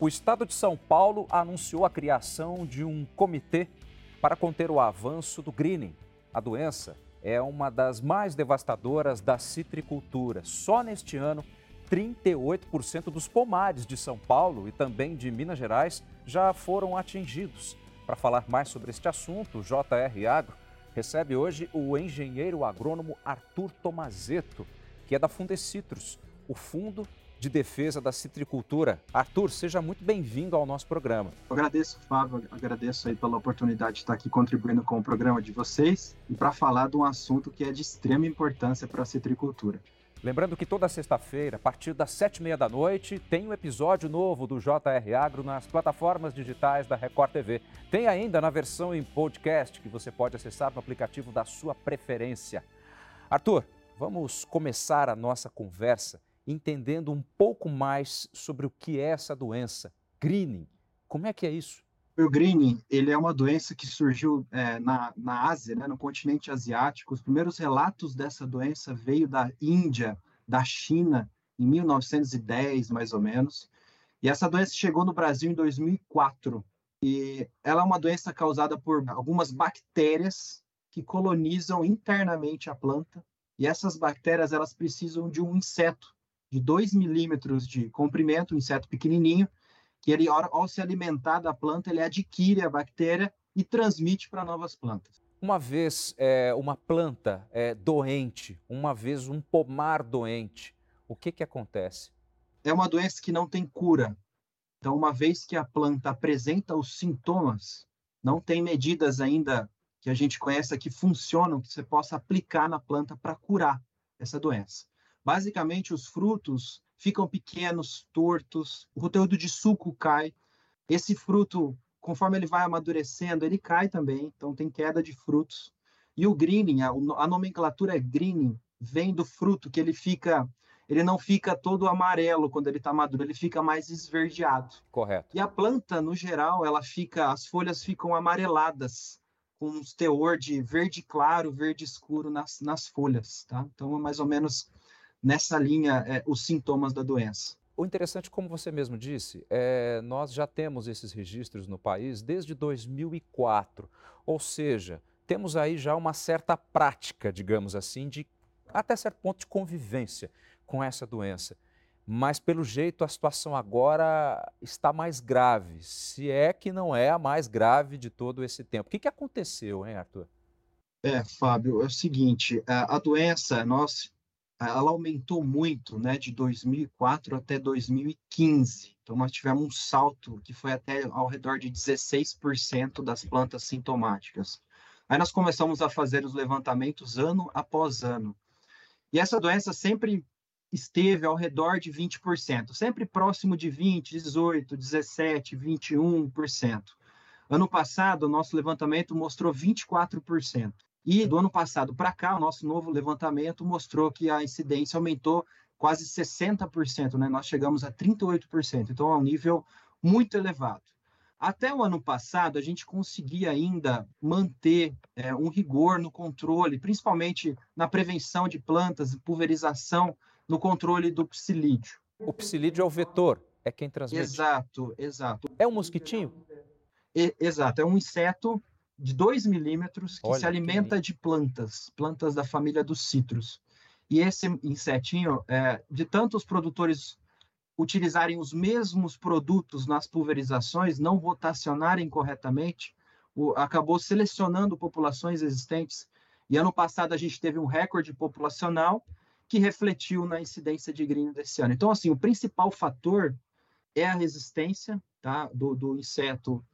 O estado de São Paulo anunciou a criação de um comitê para conter o avanço do greening. A doença é uma das mais devastadoras da citricultura. Só neste ano, 38% dos pomares de São Paulo e também de Minas Gerais já foram atingidos. Para falar mais sobre este assunto, o JR Agro recebe hoje o engenheiro agrônomo Arthur Tomazeto, que é da Fundecitrus, o fundo de Defesa da Citricultura. Arthur, seja muito bem-vindo ao nosso programa. Eu agradeço, Fábio, agradeço aí pela oportunidade de estar aqui contribuindo com o programa de vocês e para falar de um assunto que é de extrema importância para a citricultura. Lembrando que toda sexta-feira, a partir das sete e meia da noite, tem um episódio novo do JR Agro nas plataformas digitais da Record TV. Tem ainda na versão em podcast que você pode acessar no aplicativo da sua preferência. Arthur, vamos começar a nossa conversa entendendo um pouco mais sobre o que é essa doença, greening. Como é que é isso? O greening, ele é uma doença que surgiu é, na, na Ásia, né, no continente asiático. Os primeiros relatos dessa doença veio da Índia, da China, em 1910, mais ou menos. E essa doença chegou no Brasil em 2004. E ela é uma doença causada por algumas bactérias que colonizam internamente a planta. E essas bactérias, elas precisam de um inseto de 2 milímetros de comprimento, um inseto pequenininho, que ele, ao se alimentar da planta, ele adquire a bactéria e transmite para novas plantas. Uma vez é, uma planta é, doente, uma vez um pomar doente, o que, que acontece? É uma doença que não tem cura. Então, uma vez que a planta apresenta os sintomas, não tem medidas ainda que a gente conheça que funcionam, que você possa aplicar na planta para curar essa doença. Basicamente, os frutos ficam pequenos, tortos, o conteúdo de suco cai. Esse fruto, conforme ele vai amadurecendo, ele cai também, então tem queda de frutos. E o greening, a, a nomenclatura é greening, vem do fruto que ele fica ele não fica todo amarelo quando ele está maduro, ele fica mais esverdeado. Correto. E a planta, no geral, ela fica, as folhas ficam amareladas, com um teor de verde claro, verde escuro nas, nas folhas, tá? Então, é mais ou menos nessa linha é, os sintomas da doença. O interessante, como você mesmo disse, é, nós já temos esses registros no país desde 2004, ou seja, temos aí já uma certa prática, digamos assim, de até certo ponto de convivência com essa doença. Mas, pelo jeito, a situação agora está mais grave, se é que não é a mais grave de todo esse tempo. O que, que aconteceu, hein, Arthur? É, Fábio, é o seguinte, a doença, nós ela aumentou muito, né, de 2004 até 2015. Então, nós tivemos um salto que foi até ao redor de 16% das plantas sintomáticas. Aí nós começamos a fazer os levantamentos ano após ano. E essa doença sempre esteve ao redor de 20%, sempre próximo de 20, 18, 17, 21%. Ano passado, o nosso levantamento mostrou 24%. E do ano passado para cá, o nosso novo levantamento mostrou que a incidência aumentou quase 60%, né? Nós chegamos a 38%, então é um nível muito elevado. Até o ano passado, a gente conseguia ainda manter é, um rigor no controle, principalmente na prevenção de plantas, pulverização, no controle do psilídeo. O psilídeo é o vetor, é quem transmite. Exato, exato. É um mosquitinho? E, exato, é um inseto de 2 milímetros que Olha, se alimenta que... de plantas, plantas da família dos citros. E esse insetinho, é, de tantos produtores utilizarem os mesmos produtos nas pulverizações, não rotacionarem corretamente, o, acabou selecionando populações existentes. E ano passado a gente teve um recorde populacional que refletiu na incidência de gringo desse ano. Então, assim, o principal fator é a resistência tá, do, do inseto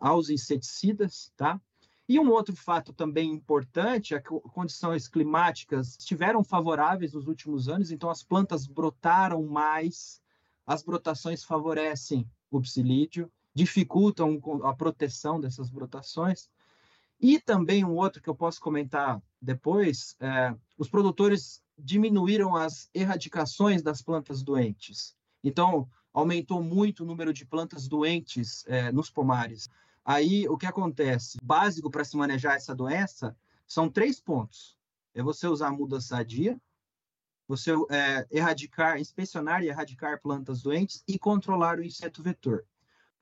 aos inseticidas, tá? E um outro fato também importante é que condições climáticas estiveram favoráveis nos últimos anos, então as plantas brotaram mais, as brotações favorecem o psilídeo, dificultam a proteção dessas brotações. E também um outro que eu posso comentar depois, é, os produtores diminuíram as erradicações das plantas doentes. Então, aumentou muito o número de plantas doentes é, nos pomares. Aí, o que acontece? Básico para se manejar essa doença são três pontos. É você usar muda sadia, você é, erradicar, inspecionar e erradicar plantas doentes e controlar o inseto vetor.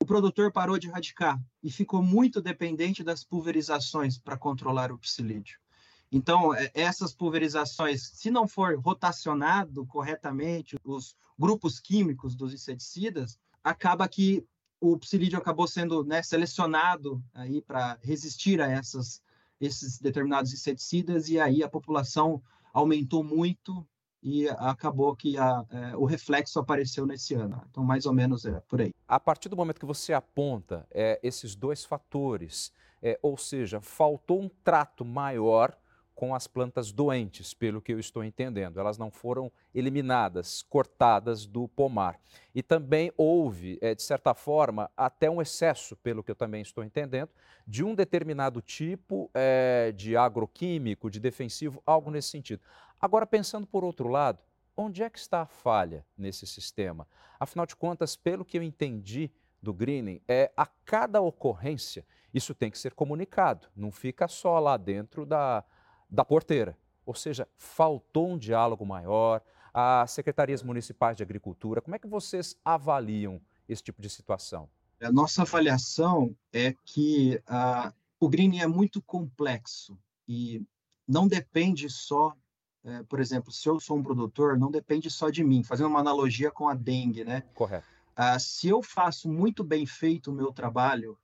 O produtor parou de erradicar e ficou muito dependente das pulverizações para controlar o psilídeo. Então, é, essas pulverizações, se não for rotacionado corretamente os grupos químicos dos inseticidas, acaba que o psilídeo acabou sendo né, selecionado aí para resistir a essas, esses determinados inseticidas e aí a população aumentou muito e acabou que a, é, o reflexo apareceu nesse ano. Então, mais ou menos é por aí. A partir do momento que você aponta é, esses dois fatores, é, ou seja, faltou um trato maior com as plantas doentes, pelo que eu estou entendendo. Elas não foram eliminadas, cortadas do pomar. E também houve, é, de certa forma, até um excesso, pelo que eu também estou entendendo, de um determinado tipo é, de agroquímico, de defensivo, algo nesse sentido. Agora, pensando por outro lado, onde é que está a falha nesse sistema? Afinal de contas, pelo que eu entendi do greening, é a cada ocorrência isso tem que ser comunicado, não fica só lá dentro da, da porteira. Ou seja, faltou um diálogo maior. As secretarias municipais de agricultura, como é que vocês avaliam esse tipo de situação? A nossa avaliação é que uh, o greening é muito complexo e não depende só, uh, por exemplo, se eu sou um produtor, não depende só de mim. Fazendo uma analogia com a dengue, né? Correto. Uh, se eu faço muito bem feito o meu trabalho,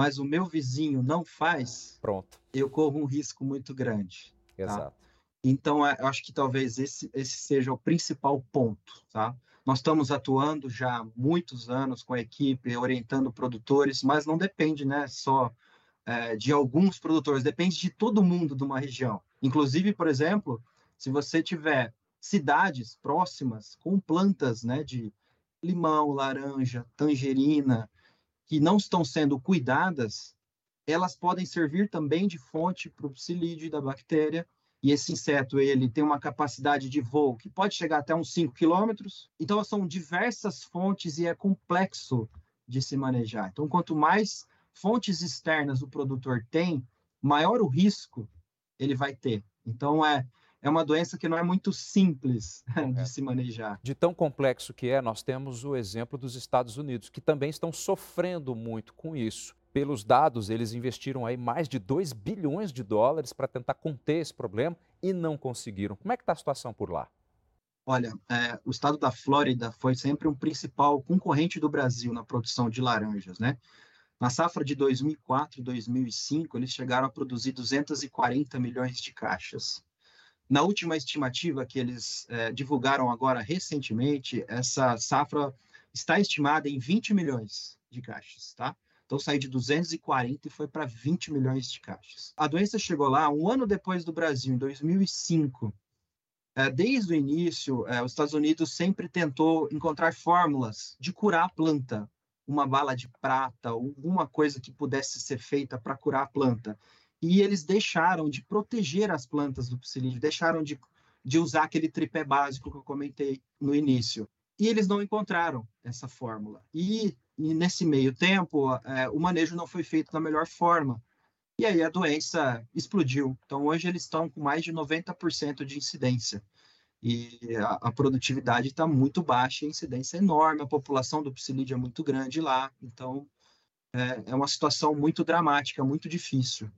mas o meu vizinho não faz, pronto, eu corro um risco muito grande. Tá? Exato. Tá? Então, é, eu acho que talvez esse, esse seja o principal ponto, tá? Nós estamos atuando já há muitos anos com a equipe, orientando produtores, mas não depende, né, só é, de alguns produtores, depende de todo mundo de uma região. Inclusive, por exemplo, se você tiver cidades próximas com plantas, né, de limão, laranja, tangerina, que não estão sendo cuidadas, elas podem servir também de fonte para o psilídeo da bactéria. E esse inseto ele tem uma capacidade de voo que pode chegar até uns 5 quilômetros. Então, são diversas fontes e é complexo de se manejar. Então, quanto mais fontes externas o produtor tem, maior o risco ele vai ter. Então, é, é uma doença que não é muito simples de se manejar. De tão complexo que é, nós temos o exemplo dos Estados Unidos, que também estão sofrendo muito com isso. Pelos dados, eles investiram aí mais de 2 bilhões de dólares para tentar conter esse problema e não conseguiram. Como é que está a situação por lá? Olha, é, o estado da Flórida foi sempre um principal concorrente do Brasil na produção de laranjas, né? Na safra de 2004 e 2005, eles chegaram a produzir 240 milhões de caixas. Na última estimativa que eles é, divulgaram agora recentemente, essa safra está estimada em 20 milhões de caixas, tá? Então saiu de 240 e foi para 20 milhões de caixas. A doença chegou lá um ano depois do Brasil, em 2005. É, desde o início, é, os Estados Unidos sempre tentou encontrar fórmulas de curar a planta, uma bala de prata, alguma coisa que pudesse ser feita para curar a planta e eles deixaram de proteger as plantas do psilídeo, deixaram de, de usar aquele tripé básico que eu comentei no início. E eles não encontraram essa fórmula. E, e nesse meio tempo, é, o manejo não foi feito da melhor forma. E aí a doença explodiu. Então, hoje eles estão com mais de 90% de incidência. E a, a produtividade está muito baixa, a incidência é enorme, a população do psilídeo é muito grande lá. Então, é, é uma situação muito dramática, muito difícil.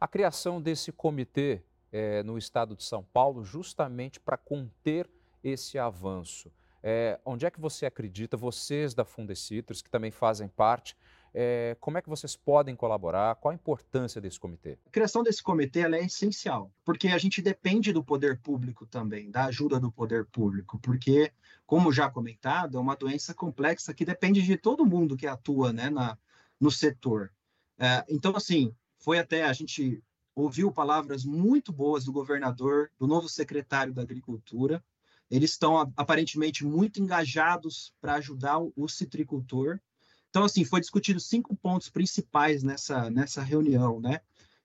A criação desse comitê é, no estado de São Paulo, justamente para conter esse avanço. É, onde é que você acredita, vocês da Fundecitrus, que também fazem parte, é, como é que vocês podem colaborar? Qual a importância desse comitê? A criação desse comitê é essencial, porque a gente depende do poder público também, da ajuda do poder público, porque, como já comentado, é uma doença complexa que depende de todo mundo que atua né, na, no setor. É, então, assim, foi até a gente ouviu palavras muito boas do governador, do novo secretário da Agricultura. Eles estão aparentemente muito engajados para ajudar o citricultor. Então, assim, foi discutido cinco pontos principais nessa, nessa reunião, né?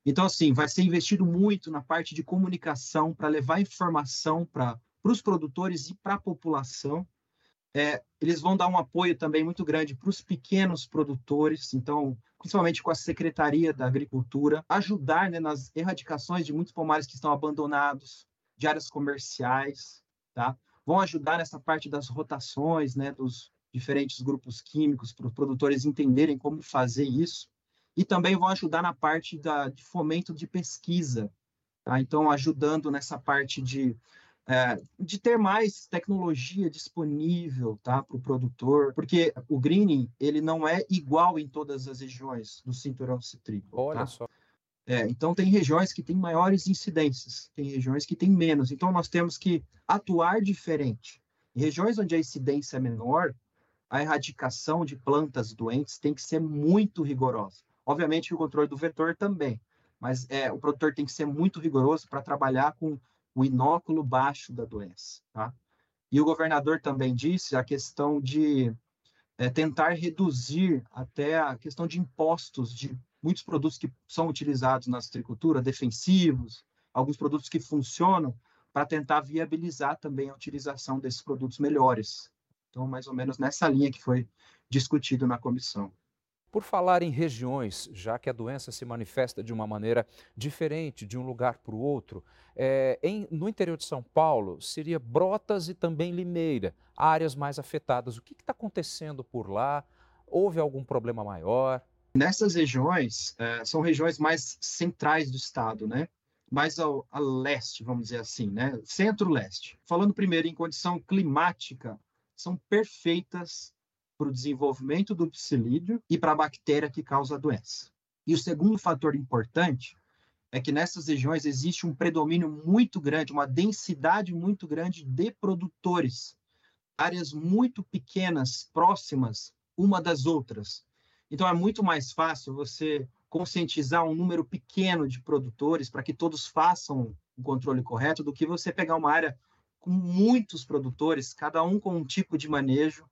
Então, assim, vai ser investido muito na parte de comunicação para levar informação para os produtores e para a população. É, eles vão dar um apoio também muito grande para os pequenos produtores. Então, principalmente com a Secretaria da Agricultura, ajudar né, nas erradicações de muitos pomares que estão abandonados, de áreas comerciais. tá? Vão ajudar nessa parte das rotações, né, dos diferentes grupos químicos para os produtores entenderem como fazer isso e também vão ajudar na parte da, de fomento de pesquisa, tá? Então ajudando nessa parte de é, de ter mais tecnologia disponível tá, para o produtor, porque o greening ele não é igual em todas as regiões do cinturão citrícola. Olha tá? só. É, então tem regiões que têm maiores incidências, tem regiões que têm menos. Então nós temos que atuar diferente. Em regiões onde a incidência é menor, a erradicação de plantas doentes tem que ser muito rigorosa. Obviamente o controle do vetor também, mas é, o produtor tem que ser muito rigoroso para trabalhar com o inóculo baixo da doença. Tá? E o governador também disse a questão de é, tentar reduzir até a questão de impostos de muitos produtos que são utilizados na agricultura, defensivos, alguns produtos que funcionam, para tentar viabilizar também a utilização desses produtos melhores. Então, mais ou menos nessa linha que foi discutido na comissão. Por falar em regiões, já que a doença se manifesta de uma maneira diferente de um lugar para o outro, é, em, no interior de São Paulo seria Brotas e também Limeira, áreas mais afetadas. O que está acontecendo por lá? Houve algum problema maior? Nessas regiões, é, são regiões mais centrais do estado, né? mais ao, a leste, vamos dizer assim, né? centro-leste. Falando primeiro em condição climática, são perfeitas para o desenvolvimento do psilídeo e para a bactéria que causa a doença. E o segundo fator importante é que nessas regiões existe um predomínio muito grande, uma densidade muito grande de produtores, áreas muito pequenas, próximas uma das outras. Então é muito mais fácil você conscientizar um número pequeno de produtores para que todos façam o controle correto do que você pegar uma área com muitos produtores, cada um com um tipo de manejo,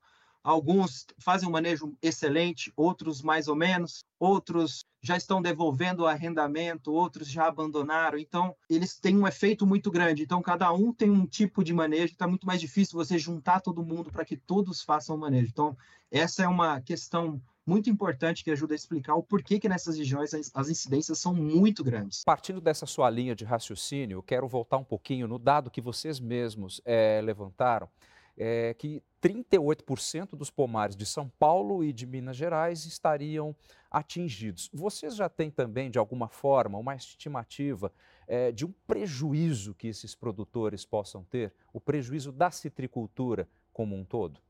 Alguns fazem um manejo excelente, outros mais ou menos, outros já estão devolvendo o arrendamento, outros já abandonaram. Então, eles têm um efeito muito grande. Então, cada um tem um tipo de manejo, está muito mais difícil você juntar todo mundo para que todos façam o manejo. Então, essa é uma questão muito importante que ajuda a explicar o porquê que nessas regiões as, as incidências são muito grandes. Partindo dessa sua linha de raciocínio, eu quero voltar um pouquinho no dado que vocês mesmos é, levantaram é, que 38% dos pomares de São Paulo e de Minas Gerais estariam atingidos. Vocês já têm também, de alguma forma, uma estimativa é, de um prejuízo que esses produtores possam ter, o prejuízo da citricultura como um todo?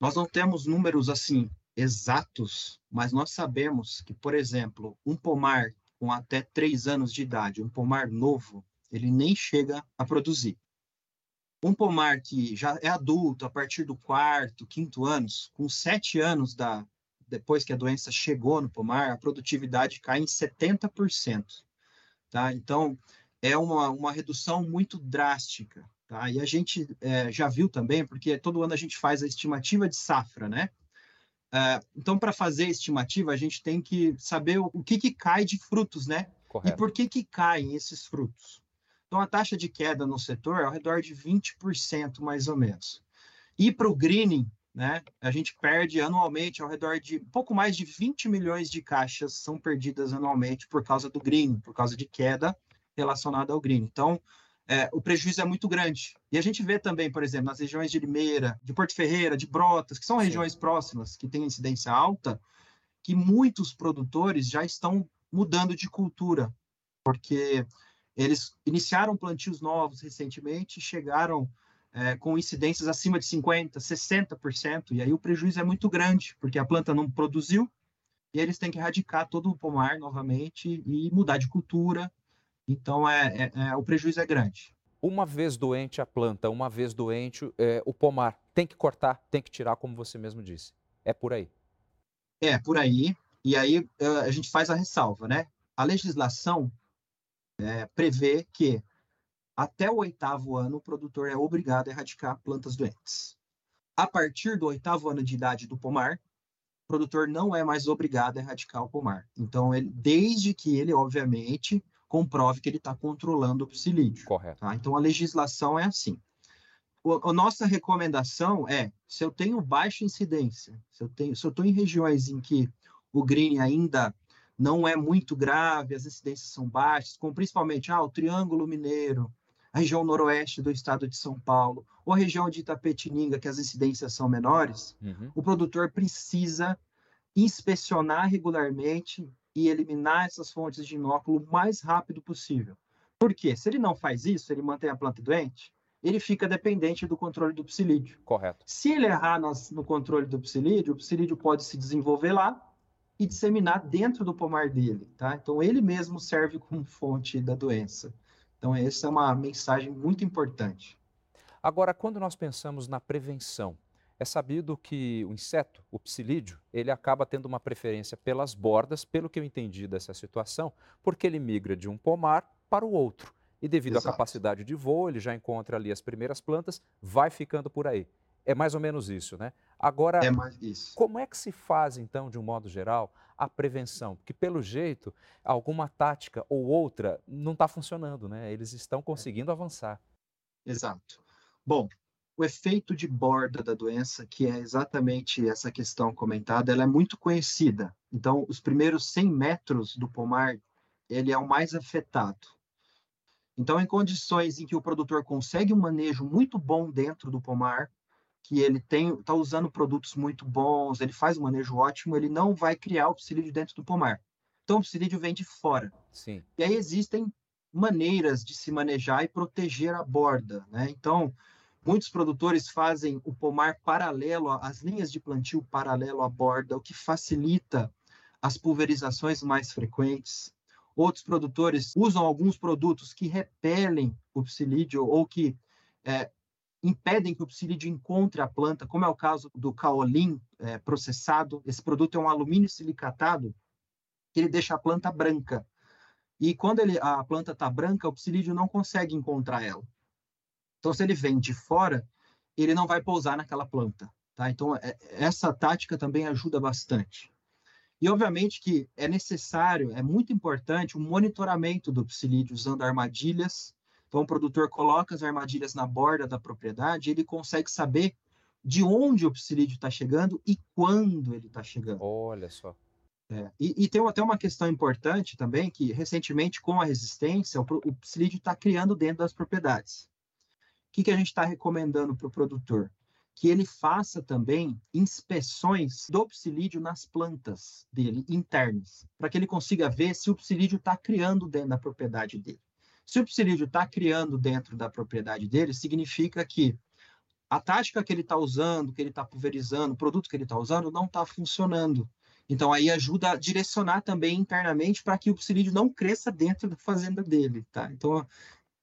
Nós não temos números assim exatos, mas nós sabemos que, por exemplo, um pomar com até três anos de idade, um pomar novo, ele nem chega a produzir. Um pomar que já é adulto a partir do quarto, quinto anos, com sete anos da, depois que a doença chegou no pomar, a produtividade cai em 70%. Tá? Então, é uma, uma redução muito drástica. Tá? E a gente é, já viu também, porque todo ano a gente faz a estimativa de safra, né? É, então, para fazer a estimativa, a gente tem que saber o, o que, que cai de frutos, né? Correto. E por que, que caem esses frutos. Então, a taxa de queda no setor é ao redor de 20%, mais ou menos. E para o greening, né, a gente perde anualmente ao redor de pouco mais de 20 milhões de caixas são perdidas anualmente por causa do greening, por causa de queda relacionada ao greening. Então, é, o prejuízo é muito grande. E a gente vê também, por exemplo, nas regiões de Limeira, de Porto Ferreira, de Brotas, que são regiões Sim. próximas, que têm incidência alta, que muitos produtores já estão mudando de cultura, porque eles iniciaram plantios novos recentemente, chegaram é, com incidências acima de 50%, 60%, e aí o prejuízo é muito grande, porque a planta não produziu, e eles têm que erradicar todo o pomar novamente e mudar de cultura. Então, é, é, é o prejuízo é grande. Uma vez doente a planta, uma vez doente é, o pomar, tem que cortar, tem que tirar, como você mesmo disse. É por aí. É, por aí. E aí a gente faz a ressalva, né? A legislação é, prevê que até o oitavo ano o produtor é obrigado a erradicar plantas doentes. A partir do oitavo ano de idade do pomar, o produtor não é mais obrigado a erradicar o pomar. Então, ele, desde que ele, obviamente, comprove que ele está controlando o psilídeo. Correto. Tá? Então, a legislação é assim. O, a nossa recomendação é, se eu tenho baixa incidência, se eu estou em regiões em que o green ainda não é muito grave, as incidências são baixas, como principalmente ah, o Triângulo Mineiro, a região noroeste do estado de São Paulo, ou a região de Itapetininga, que as incidências são menores, uhum. o produtor precisa inspecionar regularmente e eliminar essas fontes de inóculo o mais rápido possível. Por quê? Se ele não faz isso, ele mantém a planta doente, ele fica dependente do controle do psilídeo. Correto. Se ele errar no controle do psilídeo, o psilídeo pode se desenvolver lá e disseminar dentro do pomar dele, tá? Então ele mesmo serve como fonte da doença. Então essa é uma mensagem muito importante. Agora, quando nós pensamos na prevenção, é sabido que o inseto, o psilídeo, ele acaba tendo uma preferência pelas bordas, pelo que eu entendi dessa situação, porque ele migra de um pomar para o outro. E devido Exato. à capacidade de voo, ele já encontra ali as primeiras plantas, vai ficando por aí. É mais ou menos isso, né? Agora, é como é que se faz, então, de um modo geral, a prevenção? Porque, pelo jeito, alguma tática ou outra não está funcionando, né? Eles estão conseguindo avançar. Exato. Bom, o efeito de borda da doença, que é exatamente essa questão comentada, ela é muito conhecida. Então, os primeiros 100 metros do pomar, ele é o mais afetado. Então, em condições em que o produtor consegue um manejo muito bom dentro do pomar, que ele tem está usando produtos muito bons, ele faz um manejo ótimo, ele não vai criar o psilídeo dentro do pomar. Então, o psilídeo vem de fora. Sim. E aí existem maneiras de se manejar e proteger a borda, né? Então, Muitos produtores fazem o pomar paralelo, as linhas de plantio paralelo à borda, o que facilita as pulverizações mais frequentes. Outros produtores usam alguns produtos que repelem o psilídeo ou que é, impedem que o psilídeo encontre a planta, como é o caso do caolin é, processado. Esse produto é um alumínio silicatado que ele deixa a planta branca. E quando ele, a planta está branca, o psilídeo não consegue encontrar ela. Então, se ele vem de fora, ele não vai pousar naquela planta. Tá? Então, é, essa tática também ajuda bastante. E, obviamente, que é necessário, é muito importante o monitoramento do psilídeo usando armadilhas. Então, o produtor coloca as armadilhas na borda da propriedade ele consegue saber de onde o psilídeo está chegando e quando ele está chegando. Olha só. É, e, e, tem até uma questão importante também, que recentemente, com a resistência, o, o psilídeo está criando dentro das propriedades que, que a gente está recomendando para o produtor? Que ele faça também inspeções do psilídeo nas plantas dele, internas, para que ele consiga ver se o psilídeo está criando dentro da propriedade dele. Se o psilídeo está criando dentro da propriedade dele, significa que a tática que ele está usando, que ele está pulverizando, o produto que ele está usando, não está funcionando. Então, aí ajuda a direcionar também internamente para que o psilídeo não cresça dentro da fazenda dele, tá? Então,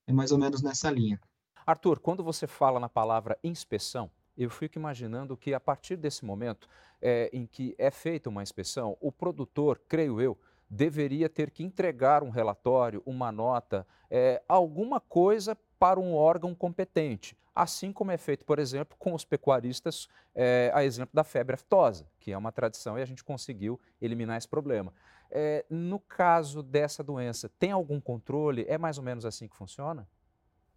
é mais ou menos nessa linha. Arthur, quando você fala na palavra inspeção, eu fico imaginando que a partir desse momento é, em que é feita uma inspeção, o produtor, creio eu, deveria ter que entregar um relatório, uma nota, é, alguma coisa para um órgão competente, assim como é feito, por exemplo, com os pecuaristas, é, a exemplo da febre aftosa, que é uma tradição e a gente conseguiu eliminar esse problema. É, no caso dessa doença, tem algum controle? É mais ou menos assim que funciona?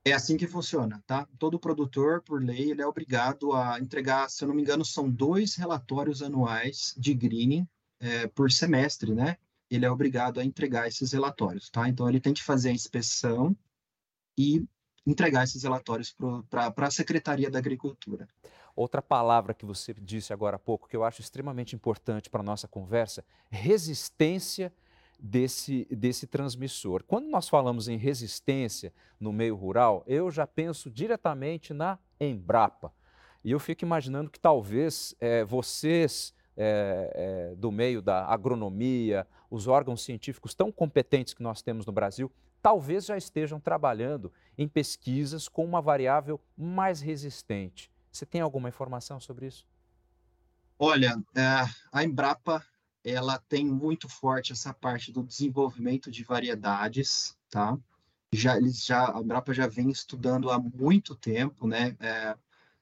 É assim que funciona, tá? Todo produtor, por lei, ele é obrigado a entregar, se eu não me engano, são dois relatórios anuais de greening é, por semestre, né? Ele é obrigado a entregar esses relatórios, tá? Então, ele tem que fazer a inspeção e entregar esses relatórios para a Secretaria da Agricultura. Outra palavra que você disse agora há pouco, que eu acho extremamente importante para a nossa conversa, resistência desse, desse transmissor. Quando nós falamos em resistência no meio rural, eu já penso diretamente na Embrapa. E eu fico imaginando que talvez é, vocês é, é, do meio da agronomia, os órgãos científicos tão competentes que nós temos no Brasil, talvez já estejam trabalhando em pesquisas com uma variável mais resistente. Você tem alguma informação sobre isso? Olha, a Embrapa ela tem muito forte essa parte do desenvolvimento de variedades, tá? Já eles já a Embrapa já vem estudando há muito tempo, né? É,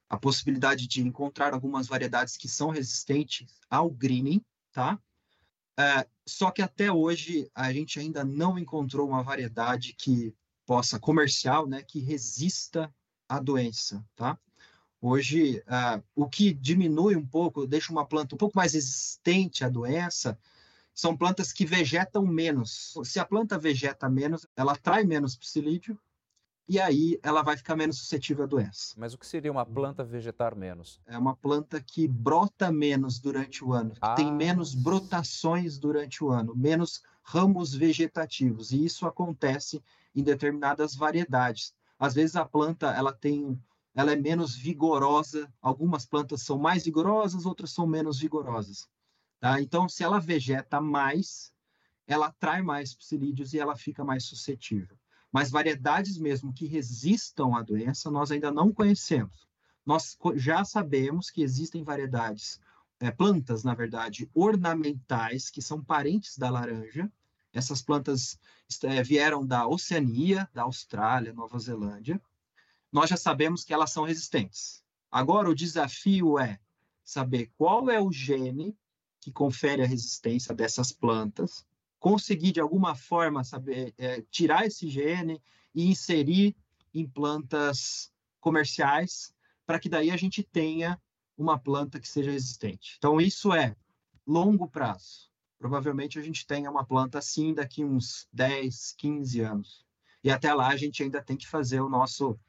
a possibilidade de encontrar algumas variedades que são resistentes ao greening, tá? É, só que até hoje a gente ainda não encontrou uma variedade que possa comercial, né? Que resista à doença, tá? Hoje, uh, o que diminui um pouco, deixa uma planta um pouco mais resistente à doença, são plantas que vegetam menos. Se a planta vegeta menos, ela atrai menos psilídeo e aí ela vai ficar menos suscetível à doença. Mas o que seria uma planta vegetar menos? É uma planta que brota menos durante o ano, ah. tem menos brotações durante o ano, menos ramos vegetativos, e isso acontece em determinadas variedades. Às vezes a planta ela tem ela é menos vigorosa, algumas plantas são mais vigorosas, outras são menos vigorosas. Tá? Então, se ela vegeta mais, ela atrai mais psilídeos e ela fica mais suscetível. Mas variedades mesmo que resistam à doença, nós ainda não conhecemos. Nós já sabemos que existem variedades, é, plantas, na verdade, ornamentais, que são parentes da laranja. Essas plantas é, vieram da Oceania, da Austrália, Nova Zelândia nós já sabemos que elas são resistentes. Agora, o desafio é saber qual é o gene que confere a resistência dessas plantas, conseguir de alguma forma saber é, tirar esse gene e inserir em plantas comerciais, para que daí a gente tenha uma planta que seja resistente. Então, isso é longo prazo. Provavelmente a gente tenha uma planta assim daqui uns 10, 15 anos. E até lá a gente ainda tem que fazer o nosso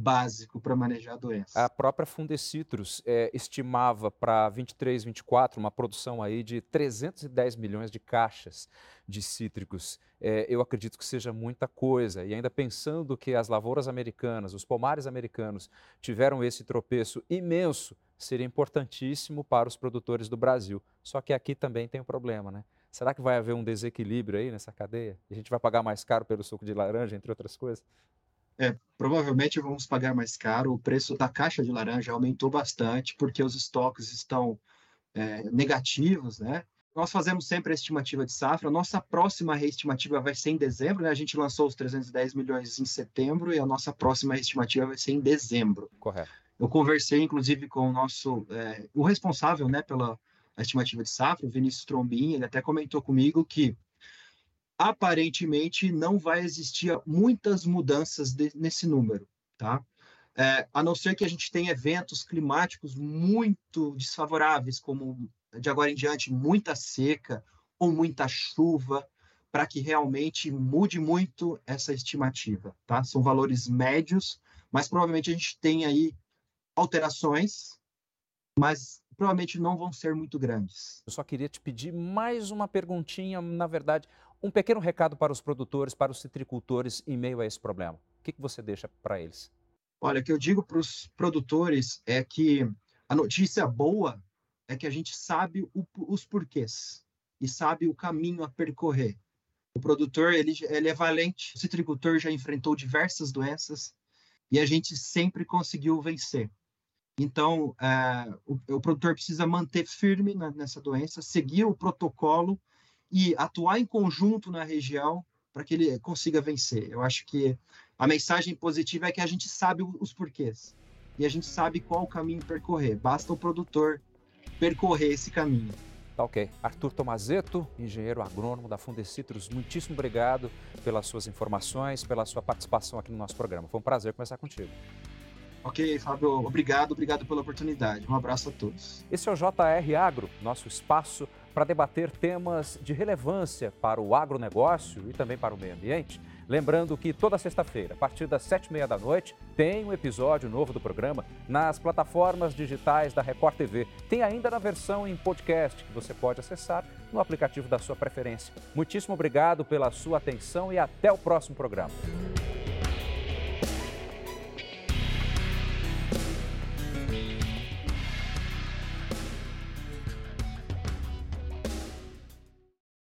básico para manejar a doença. A própria Fundecitrus é, estimava para 23, 24 uma produção aí de 310 milhões de caixas de cítricos. É, eu acredito que seja muita coisa. E ainda pensando que as lavouras americanas, os pomares americanos tiveram esse tropeço imenso, seria importantíssimo para os produtores do Brasil. Só que aqui também tem um problema, né? Será que vai haver um desequilíbrio aí nessa cadeia? E a gente vai pagar mais caro pelo suco de laranja, entre outras coisas? É, provavelmente vamos pagar mais caro. O preço da caixa de laranja aumentou bastante porque os estoques estão é, negativos, né? Nós fazemos sempre a estimativa de safra. Nossa próxima reestimativa vai ser em dezembro, né? A gente lançou os 310 milhões em setembro e a nossa próxima estimativa vai ser em dezembro. Correto. Eu conversei, inclusive, com o nosso, é, o responsável, né, pela estimativa de safra, o Vinícius Trombin, ele até comentou comigo que aparentemente não vai existir muitas mudanças de, nesse número, tá? É, a não ser que a gente tenha eventos climáticos muito desfavoráveis, como de agora em diante muita seca ou muita chuva, para que realmente mude muito essa estimativa, tá? São valores médios, mas provavelmente a gente tem aí alterações, mas provavelmente não vão ser muito grandes. Eu só queria te pedir mais uma perguntinha, na verdade, um pequeno recado para os produtores, para os citricultores em meio a esse problema. O que, você deixa para eles? Olha, o que eu digo para os produtores é que a notícia boa é que a gente sabe o, os porquês e sabe o caminho a percorrer. O produtor ele, ele é valente, o citricultor já enfrentou diversas doenças e a gente sempre conseguiu vencer. Então, é, o, o, produtor precisa manter firme na, nessa doença, seguir o protocolo e atuar em conjunto na região para que ele consiga vencer. Eu acho que a mensagem positiva é que a gente sabe os porquês e a gente sabe qual o caminho percorrer. Basta o produtor percorrer esse caminho. Tá ok. Arthur Tomazeto, engenheiro agrônomo da Fundecitrus, muitíssimo obrigado pelas suas informações, pela sua participação aqui no nosso programa. Foi um prazer conversar contigo. Ok, Fábio, obrigado, obrigado pela oportunidade. Um abraço a todos. Esse é o JR Agro, nosso espaço para debater temas de relevância para o agronegócio e também para o meio ambiente. Lembrando que toda sexta-feira, a partir das sete e meia da noite, tem um episódio novo do programa nas plataformas digitais da Record TV. Tem ainda na versão em podcast que você pode acessar no aplicativo da sua preferência. Muitíssimo obrigado pela sua atenção e até o próximo programa.